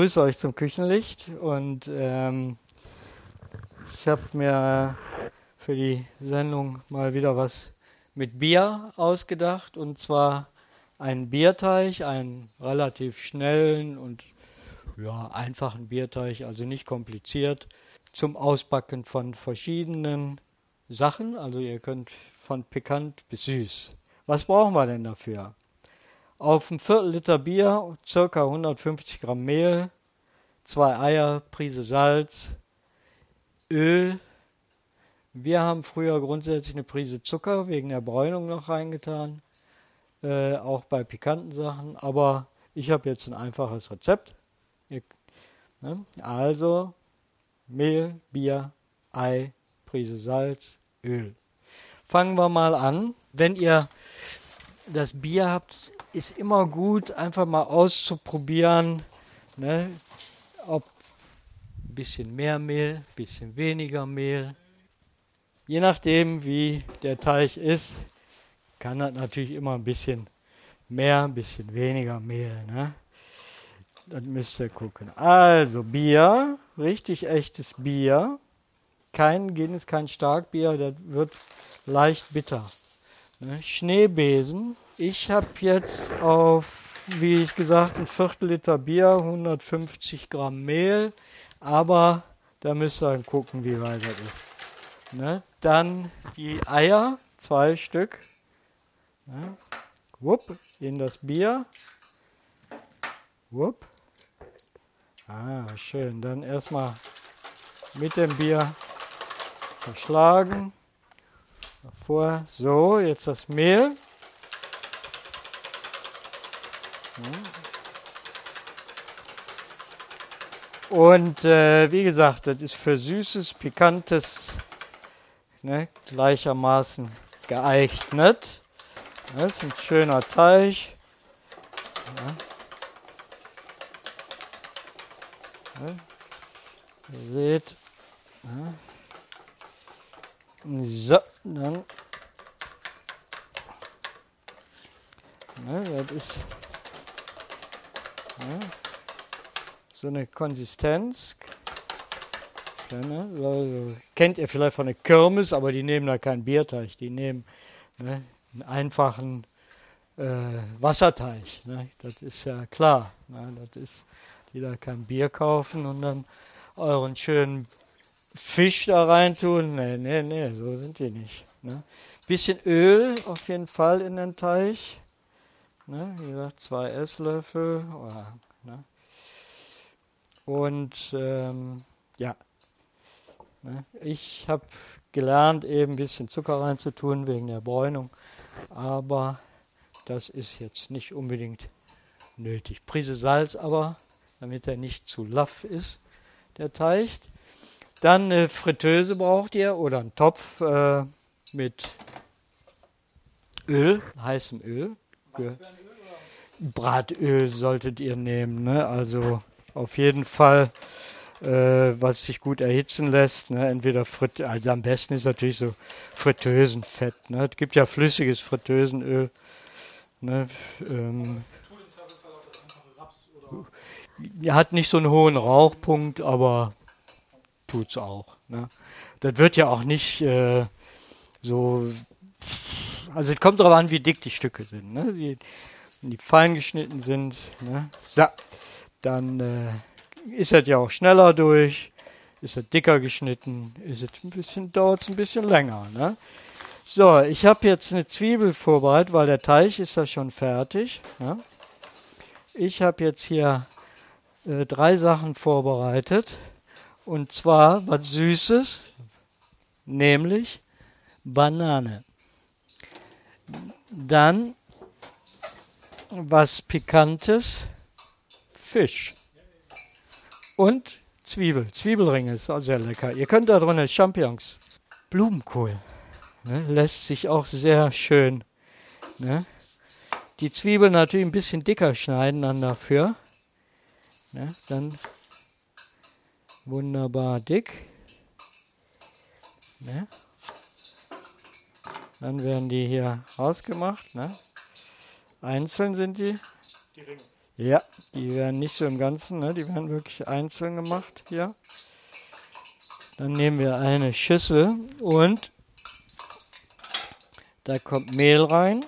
Begrüße euch zum Küchenlicht und ähm, ich habe mir für die Sendung mal wieder was mit Bier ausgedacht und zwar einen Bierteig, einen relativ schnellen und ja, einfachen Bierteig, also nicht kompliziert, zum Ausbacken von verschiedenen Sachen. Also ihr könnt von pikant bis süß. Was brauchen wir denn dafür? Auf ein Viertel Liter Bier ca. 150 Gramm Mehl, zwei Eier, Prise Salz, Öl. Wir haben früher grundsätzlich eine Prise Zucker wegen der Bräunung noch reingetan, äh, auch bei pikanten Sachen. Aber ich habe jetzt ein einfaches Rezept. Ihr, ne? Also Mehl, Bier, Ei, Prise Salz, Öl. Fangen wir mal an. Wenn ihr das Bier habt, ist immer gut, einfach mal auszuprobieren, ne, ob ein bisschen mehr Mehl, ein bisschen weniger Mehl. Je nachdem, wie der Teig ist, kann das natürlich immer ein bisschen mehr, ein bisschen weniger Mehl. Ne? Das müsst ihr gucken. Also Bier, richtig echtes Bier. Kein Guinness, kein Starkbier, das wird leicht bitter. Ne? Schneebesen, ich habe jetzt auf, wie ich gesagt, ein Viertel Liter Bier, 150 Gramm Mehl, aber da müsst ihr dann gucken, wie weit das ist. Ne? Dann die Eier, zwei Stück. Ne? Wupp, in das Bier. Wupp. Ah, schön. Dann erstmal mit dem Bier verschlagen. Davor. So, jetzt das Mehl. Und äh, wie gesagt, das ist für süßes, pikantes ne, gleichermaßen geeignet. Das ist ein schöner Teig. Ja. Ja. Ihr seht. Ja. So, dann Ne, das ist so eine Konsistenz. Kennt ihr vielleicht von der Kirmes, aber die nehmen da keinen Bierteig, die nehmen ne, einen einfachen äh, Wasserteig. Ne, das ist ja klar. Ne, das ist, die da kein Bier kaufen und dann euren schönen Fisch da reintun. Nee, nee, nee, so sind die nicht. Ne. Bisschen Öl auf jeden Fall in den Teig. Ne? Wie gesagt, zwei Esslöffel. Oder, ne? Und ähm, ja, ne? ich habe gelernt, eben ein bisschen Zucker reinzutun wegen der Bräunung. Aber das ist jetzt nicht unbedingt nötig. Prise Salz aber, damit er nicht zu laff ist, der Teig. Dann eine Fritteuse braucht ihr oder einen Topf äh, mit Öl, heißem Öl. Bratöl solltet ihr nehmen. Ne? Also auf jeden Fall, äh, was sich gut erhitzen lässt. Ne? Entweder Frit also am besten ist natürlich so Fritteusenfett. Ne? Es gibt ja flüssiges Fritteusenöl. Ne? Ähm, hat nicht so einen hohen Rauchpunkt, aber tut's auch. Ne? Das wird ja auch nicht äh, so also es kommt darauf an, wie dick die Stücke sind. Ne? Die, wenn die fein geschnitten sind, ne? so, dann äh, ist es ja auch schneller durch. Ist es dicker geschnitten, ist es ein bisschen, dauert es ein bisschen länger. Ne? So, ich habe jetzt eine Zwiebel vorbereitet, weil der Teig ist ja schon fertig. Ne? Ich habe jetzt hier äh, drei Sachen vorbereitet. Und zwar was Süßes, nämlich Banane. Dann was Pikantes, Fisch und Zwiebel. Zwiebelringe ist auch sehr lecker. Ihr könnt da drunter Champignons, Blumenkohl. Ne, lässt sich auch sehr schön. Ne? Die Zwiebeln natürlich ein bisschen dicker schneiden dann dafür. Ne? Dann wunderbar dick. Ne? Dann werden die hier rausgemacht. Ne? Einzeln sind die. Die Ringe. Ja, die werden nicht so im Ganzen, ne? die werden wirklich einzeln gemacht hier. Dann nehmen wir eine Schüssel und da kommt Mehl rein,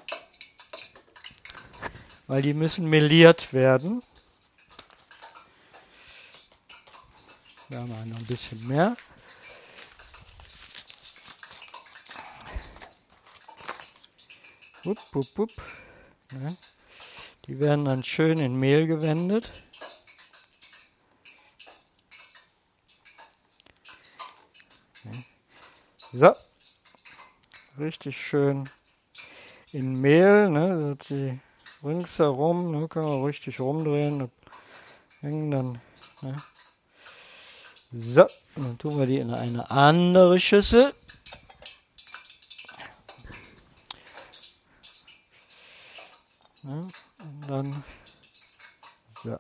weil die müssen meliert werden. Da haben wir noch ein bisschen mehr. Wupp, wupp, wupp. Ne? Die werden dann schön in Mehl gewendet. So, richtig schön in Mehl, ne, dass sie ringsherum, ne, können wir richtig rumdrehen, hängen dann. Ne. So, dann tun wir die in eine andere Schüssel. Ne, und dann so.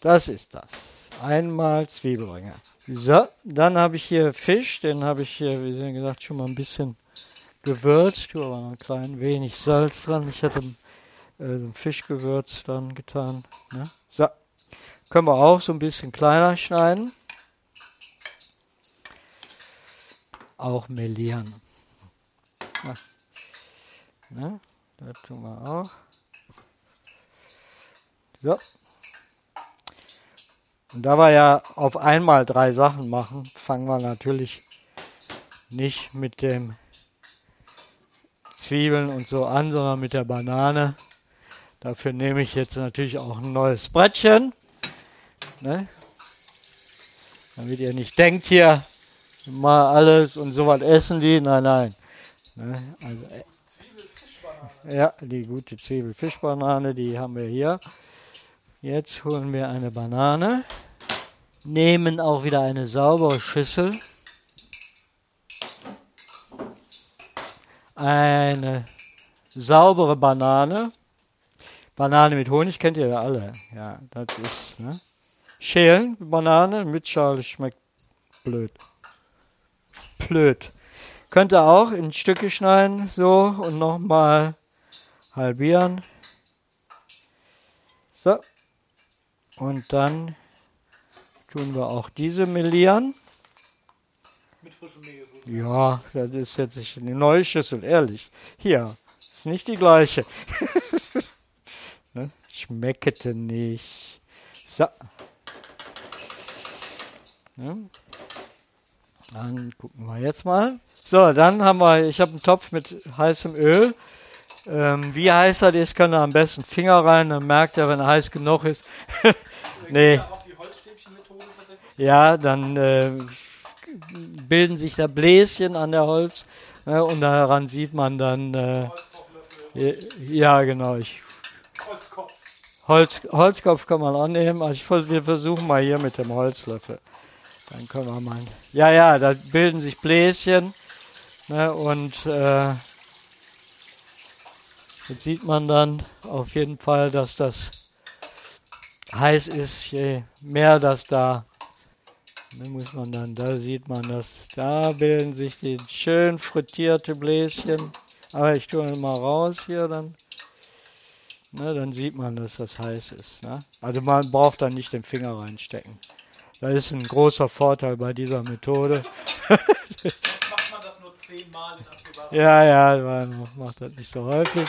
Das ist das. Einmal Zwiebelringe. So, dann habe ich hier Fisch, den habe ich hier, wie gesagt, schon mal ein bisschen gewürzt. Tue aber noch ein klein wenig Salz dran. Ich hatte äh, so ein Fischgewürz dann getan. Ne? So, können wir auch so ein bisschen kleiner schneiden. Auch melieren. Ne? Das tun wir auch. So. Und da wir ja auf einmal drei Sachen machen, fangen wir natürlich nicht mit dem Zwiebeln und so an, sondern mit der Banane. Dafür nehme ich jetzt natürlich auch ein neues Brettchen. Ne? Damit ihr nicht denkt hier mal alles und sowas essen die. Nein, nein. Ne? Also, äh, ja, die gute Zwiebelfischbanane, die haben wir hier. Jetzt holen wir eine Banane, nehmen auch wieder eine saubere Schüssel, eine saubere Banane, Banane mit Honig kennt ihr ja alle, ja, das ist, ne? Schälen, Banane mit Schale schmeckt blöd. Blöd. Könnt ihr auch in Stücke schneiden, so, und nochmal halbieren. So, und dann tun wir auch diese melieren. Mit frischem Mehl. Ja, das ist jetzt eine neue Schüssel, ehrlich. Hier, ist nicht die gleiche. ne? Schmeckete nicht. So. Ne? Dann gucken wir jetzt mal. So, dann haben wir, ich habe einen Topf mit heißem Öl. Ähm, wie heiß das ist, kann er am besten Finger rein, dann merkt er, wenn er heiß genug ist. nee. Ja, dann äh, bilden sich da Bläschen an der Holz ne, und daran sieht man dann. Äh, ja, genau. Ich, Holzkopf. Holz, Holzkopf kann man annehmen. Also ich, wir versuchen mal hier mit dem Holzlöffel. Dann können wir mal. Ja, ja, da bilden sich Bläschen. Ne, und äh, Jetzt sieht man dann auf jeden Fall, dass das heiß ist, je mehr das da, dann muss man dann, da sieht man das, da bilden sich die schön frittierte Bläschen. Aber ich tue mal raus hier, dann, ne, dann sieht man, dass das heiß ist. Ne? Also man braucht dann nicht den Finger reinstecken. Das ist ein großer Vorteil bei dieser Methode. Jetzt macht man das nur zehnmal in absehbarer Ja, ja, man macht das nicht so häufig.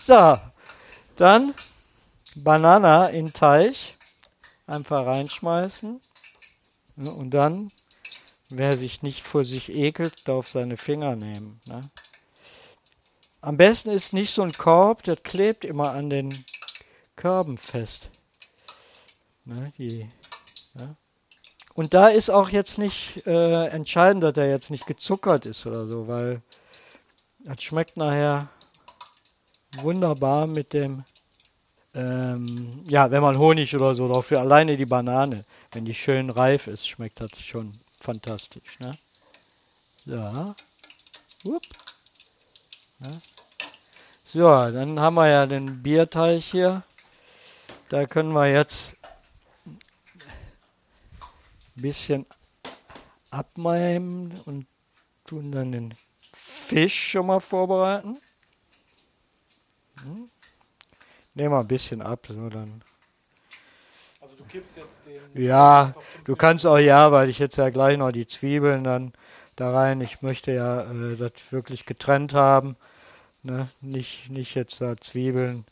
So, dann Banana in Teich einfach reinschmeißen. Und dann, wer sich nicht vor sich ekelt, darf seine Finger nehmen. Ne? Am besten ist nicht so ein Korb, der klebt immer an den Körben fest. Ne, die, ja. Und da ist auch jetzt nicht äh, entscheidend, dass er jetzt nicht gezuckert ist oder so, weil das schmeckt nachher wunderbar mit dem, ähm, ja, wenn man Honig oder so drauf will, alleine die Banane, wenn die schön reif ist, schmeckt das schon fantastisch. Ne? So. Upp. Ja. So, dann haben wir ja den Bierteig hier. Da können wir jetzt ein bisschen abmeimen und tun dann den Fisch schon mal vorbereiten. Nehme mal ein bisschen ab, so dann. Also du kippst jetzt den. Ja, du kannst auch ja, weil ich jetzt ja gleich noch die Zwiebeln dann da rein. Ich möchte ja äh, das wirklich getrennt haben. Ne? Nicht, nicht jetzt da Zwiebeln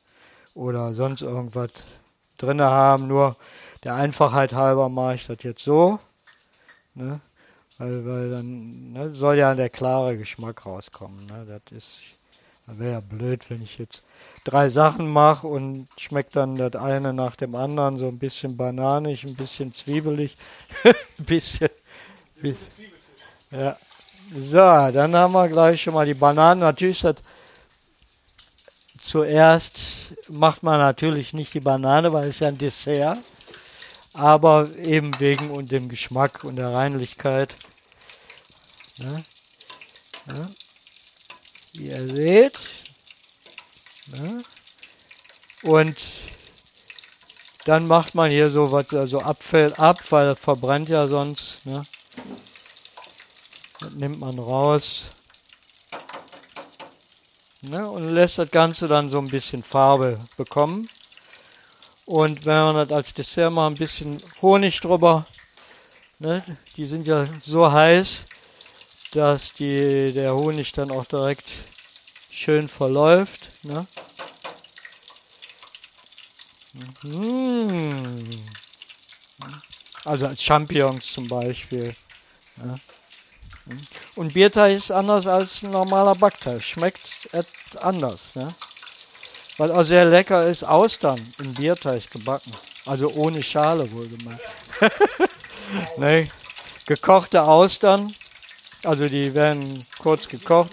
oder sonst irgendwas drin haben. Nur der Einfachheit halber mache ich das jetzt so. Ne? Weil, weil dann ne, soll ja der klare Geschmack rauskommen. Ne? Das ist, wäre ja blöd, wenn ich jetzt drei Sachen mache und schmeckt dann das eine nach dem anderen, so ein bisschen bananig, ein bisschen zwiebelig, ein bisschen, bisschen ja. So, dann haben wir gleich schon mal die Bananen. Natürlich ist das zuerst macht man natürlich nicht die Banane, weil es ja ein Dessert, aber eben wegen und dem Geschmack und der Reinlichkeit. Ja. Ja. Wie ihr seht. Ja. Und dann macht man hier so was, also abfällt ab, weil das verbrennt ja sonst. Ne? Das nimmt man raus. Ne, und lässt das Ganze dann so ein bisschen Farbe bekommen. Und wenn man das als Dessert mal ein bisschen Honig drüber, ne, die sind ja so heiß, dass die, der Honig dann auch direkt schön verläuft. Ne. Mmh. Also als Champignons zum Beispiel. Ne. Und Bierteig ist anders als ein normaler Backteig. Schmeckt anders. Ne? Was auch sehr lecker ist, Austern in Bierteig gebacken. Also ohne Schale wohlgemerkt. ne? Gekochte Austern. Also die werden kurz gekocht.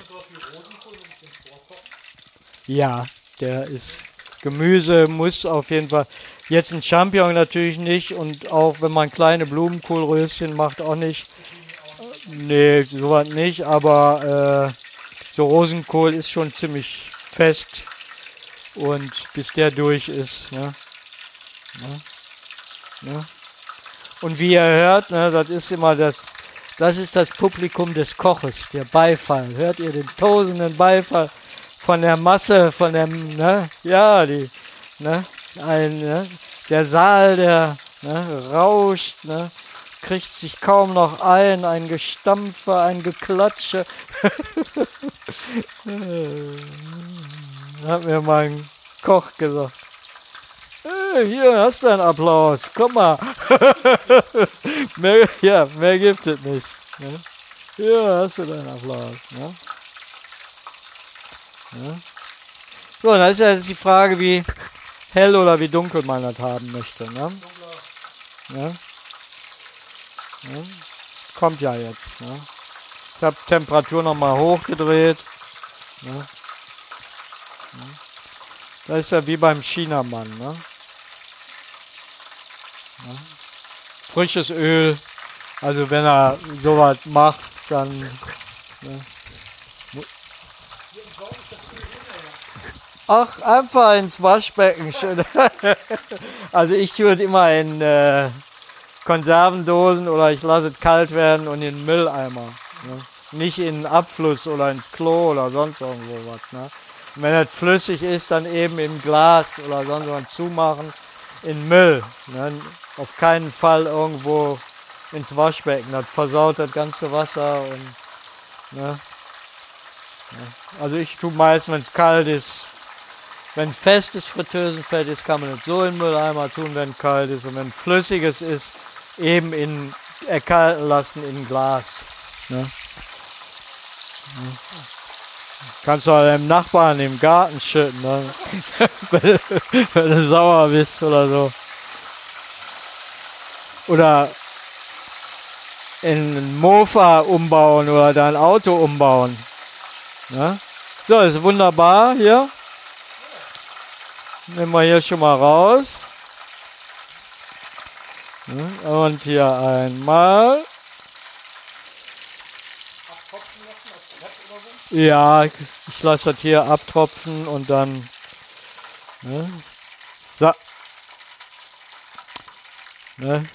Ja, der ist. Gemüse muss auf jeden Fall. Jetzt ein Champignon natürlich nicht und auch wenn man kleine Blumenkohlröschen macht, auch nicht. Nee, sowas nicht, aber äh, so Rosenkohl ist schon ziemlich fest und bis der durch ist. Ne? Ne? Ne? Und wie ihr hört, ne, das ist immer das, das ist das Publikum des Koches, der Beifall. Hört ihr den tosenden Beifall von der Masse, von dem, ne, ja, die, ne, ein, ne, der Saal, der ne, rauscht, ne, kriegt sich kaum noch ein, ein Gestampfe, ein Geklatsche. Hat mir mein Koch gesagt. Hier hast du einen Applaus, komm mal. mehr, ja, mehr gibt es nicht. Ne? Hier hast du deinen Applaus. Ne? Ja. So, dann ist ja jetzt die Frage, wie hell oder wie dunkel man das haben möchte. Ne? Ja. Ne? Kommt ja jetzt. Ne? Ich habe Temperatur nochmal hochgedreht. Ne? Das ist ja wie beim Chinamann. Ne? Frisches Öl. Also wenn er sowas macht, dann. Ne? Ach, einfach ins Waschbecken. also ich würde immer in äh, Konservendosen oder ich lasse es kalt werden und in Mülleimer. Ne? Nicht in Abfluss oder ins Klo oder sonst irgendwo was. Ne? Wenn es flüssig ist, dann eben im Glas oder sonst was zumachen in Müll. Ne? Auf keinen Fall irgendwo ins Waschbecken. Das versaut das ganze Wasser. Und, ne? Also ich tue meist, wenn es kalt ist, wenn festes Fritteusenfett ist, kann man es so in den Mülleimer tun, wenn kalt ist. Und wenn flüssiges ist, eben in erkalten lassen in Glas. Ne? Kannst du auch deinem Nachbarn im Garten schütten, ne? wenn du sauer bist oder so. Oder in ein Mofa umbauen oder dein Auto umbauen. Ne? So, ist wunderbar hier. Nehmen wir hier schon mal raus. Und hier einmal. Ja, ich, ich lasse das hier abtropfen und dann. Ne? So. Ne?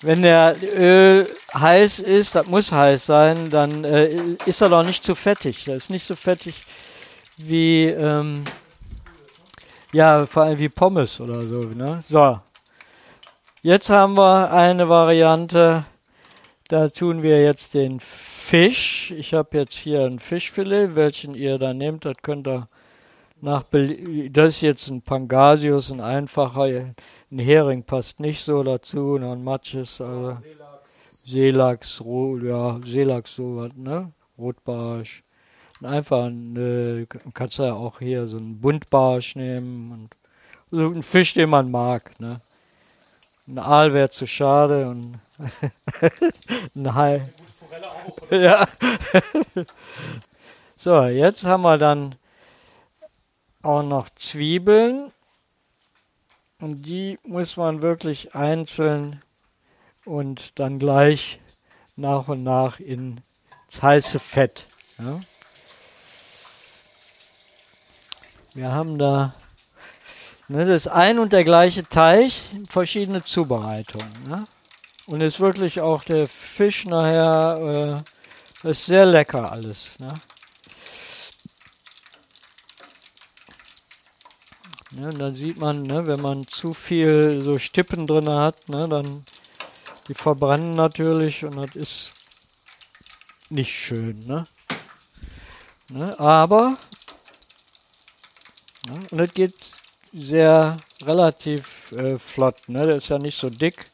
Wenn der Öl heiß ist, das muss heiß sein, dann äh, ist er doch nicht zu fettig. Das ist nicht so fettig wie. Ähm, Ja, vor allem wie Pommes oder so. Ne? So. Jetzt haben wir eine Variante. Da tun wir jetzt den Fisch. Ich habe jetzt hier ein Fischfilet, welchen ihr da nehmt. Das könnt ihr nach Bel Das ist jetzt ein Pangasius, ein einfacher. Ein Hering passt nicht so dazu. Ein Matches, also Seelachs, Ro ja, Seelachs, sowas, ne? Rotbarsch. Einfach ein, äh, kannst du ja auch hier so einen Buntbarsch nehmen. Und so ein Fisch, den man mag, ne? Ein Aal wäre zu schade und ein Hai. Ja. so, jetzt haben wir dann auch noch Zwiebeln. Und die muss man wirklich einzeln und dann gleich nach und nach ins heiße Fett. Ja. Wir haben da ne, das ein und der gleiche Teig, verschiedene Zubereitungen. Ne? Und ist wirklich auch der Fisch nachher, äh, ist sehr lecker alles. Ne? Ja, dann sieht man, ne, wenn man zu viel so Stippen drin hat, ne, dann die verbrennen natürlich und das ist nicht schön. Ne? Ne, aber ne, und das geht sehr relativ äh, flott. Ne? Der ist ja nicht so dick.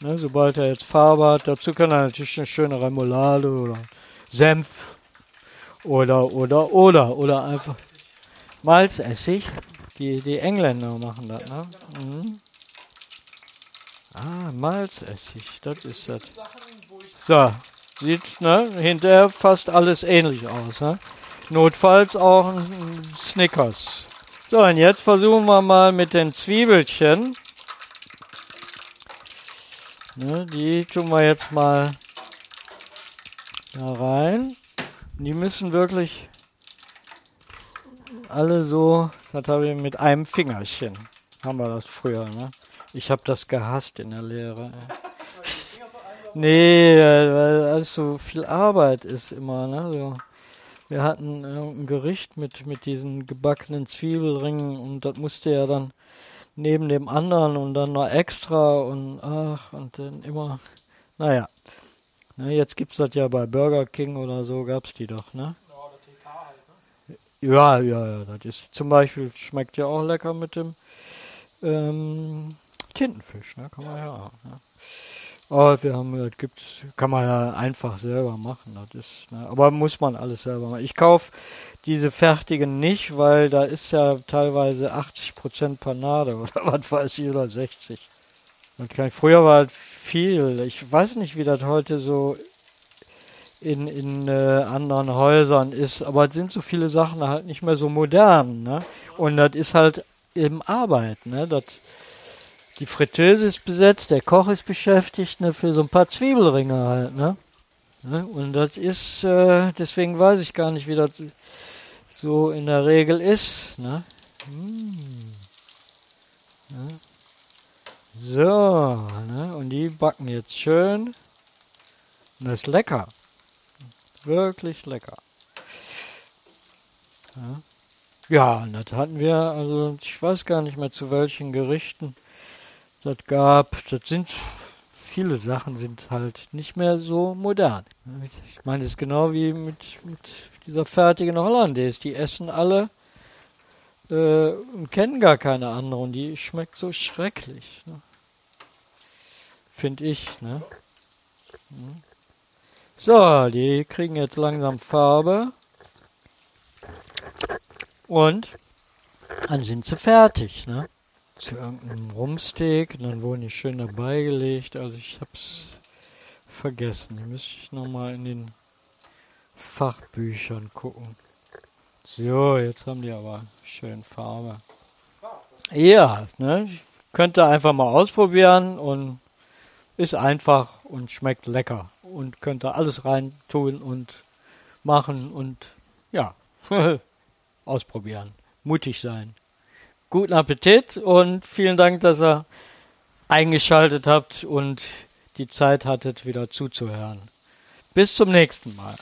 Ne? Sobald er jetzt Farbe hat, dazu kann er natürlich eine schöne Remoulade oder Senf oder oder oder oder einfach Malzessig. Die, die Engländer machen das, ne? Mhm. Ah, Malzessig, das ist das. So, sieht ne, hinterher fast alles ähnlich aus. Ne? Notfalls auch ein Snickers. So, und jetzt versuchen wir mal mit den Zwiebelchen. Ne, die tun wir jetzt mal da rein. Die müssen wirklich alle so, das habe ich mit einem Fingerchen, haben wir das früher, ne? Ich habe das gehasst in der Lehre. nee, weil es so viel Arbeit ist immer, ne? So. Wir hatten ein Gericht mit, mit diesen gebackenen Zwiebelringen und das musste ja dann neben dem anderen und dann noch extra und ach, und dann immer, naja. Ne, jetzt gibt's das ja bei Burger King oder so, gab's die doch, ne? Ja, ja, ja, das ist zum Beispiel, schmeckt ja auch lecker mit dem ähm, Tintenfisch, ne? Kann man ja, auch. Ne? Oh, wir haben, das gibt's, kann man ja einfach selber machen. Das ist, ne? aber muss man alles selber machen. Ich kaufe diese fertigen nicht, weil da ist ja teilweise 80% Panade oder was weiß ich, oder 60. Früher war halt viel. Ich weiß nicht, wie das heute so in, in äh, anderen Häusern ist, aber es sind so viele Sachen halt nicht mehr so modern, ne? Und das ist halt eben Arbeit, ne? Das, die Fritteuse ist besetzt, der Koch ist beschäftigt, ne? Für so ein paar Zwiebelringe halt, ne? ne? Und das ist, äh, deswegen weiß ich gar nicht, wie das so in der Regel ist, ne? Hm. ne? So, ne? Und die backen jetzt schön. Und das ist lecker. Wirklich lecker. Ja. ja, das hatten wir, also ich weiß gar nicht mehr zu welchen Gerichten das gab. Das sind viele Sachen sind halt nicht mehr so modern. Ich meine, es ist genau wie mit, mit dieser fertigen Hollandaise. Die essen alle äh, und kennen gar keine andere und die schmeckt so schrecklich. Ne? Finde ich. Ne? Hm. So, die kriegen jetzt langsam Farbe. Und dann sind sie fertig, ne? Zu irgendeinem Rumsteak, dann wurden die schön dabei gelegt. Also ich hab's vergessen. Die müsste ich nochmal in den Fachbüchern gucken. So, jetzt haben die aber schön Farbe. Ja, ne? Könnt ihr einfach mal ausprobieren und ist einfach und schmeckt lecker und könnt da alles rein tun und machen und ja, ausprobieren. Mutig sein. Guten Appetit und vielen Dank, dass ihr eingeschaltet habt und die Zeit hattet, wieder zuzuhören. Bis zum nächsten Mal.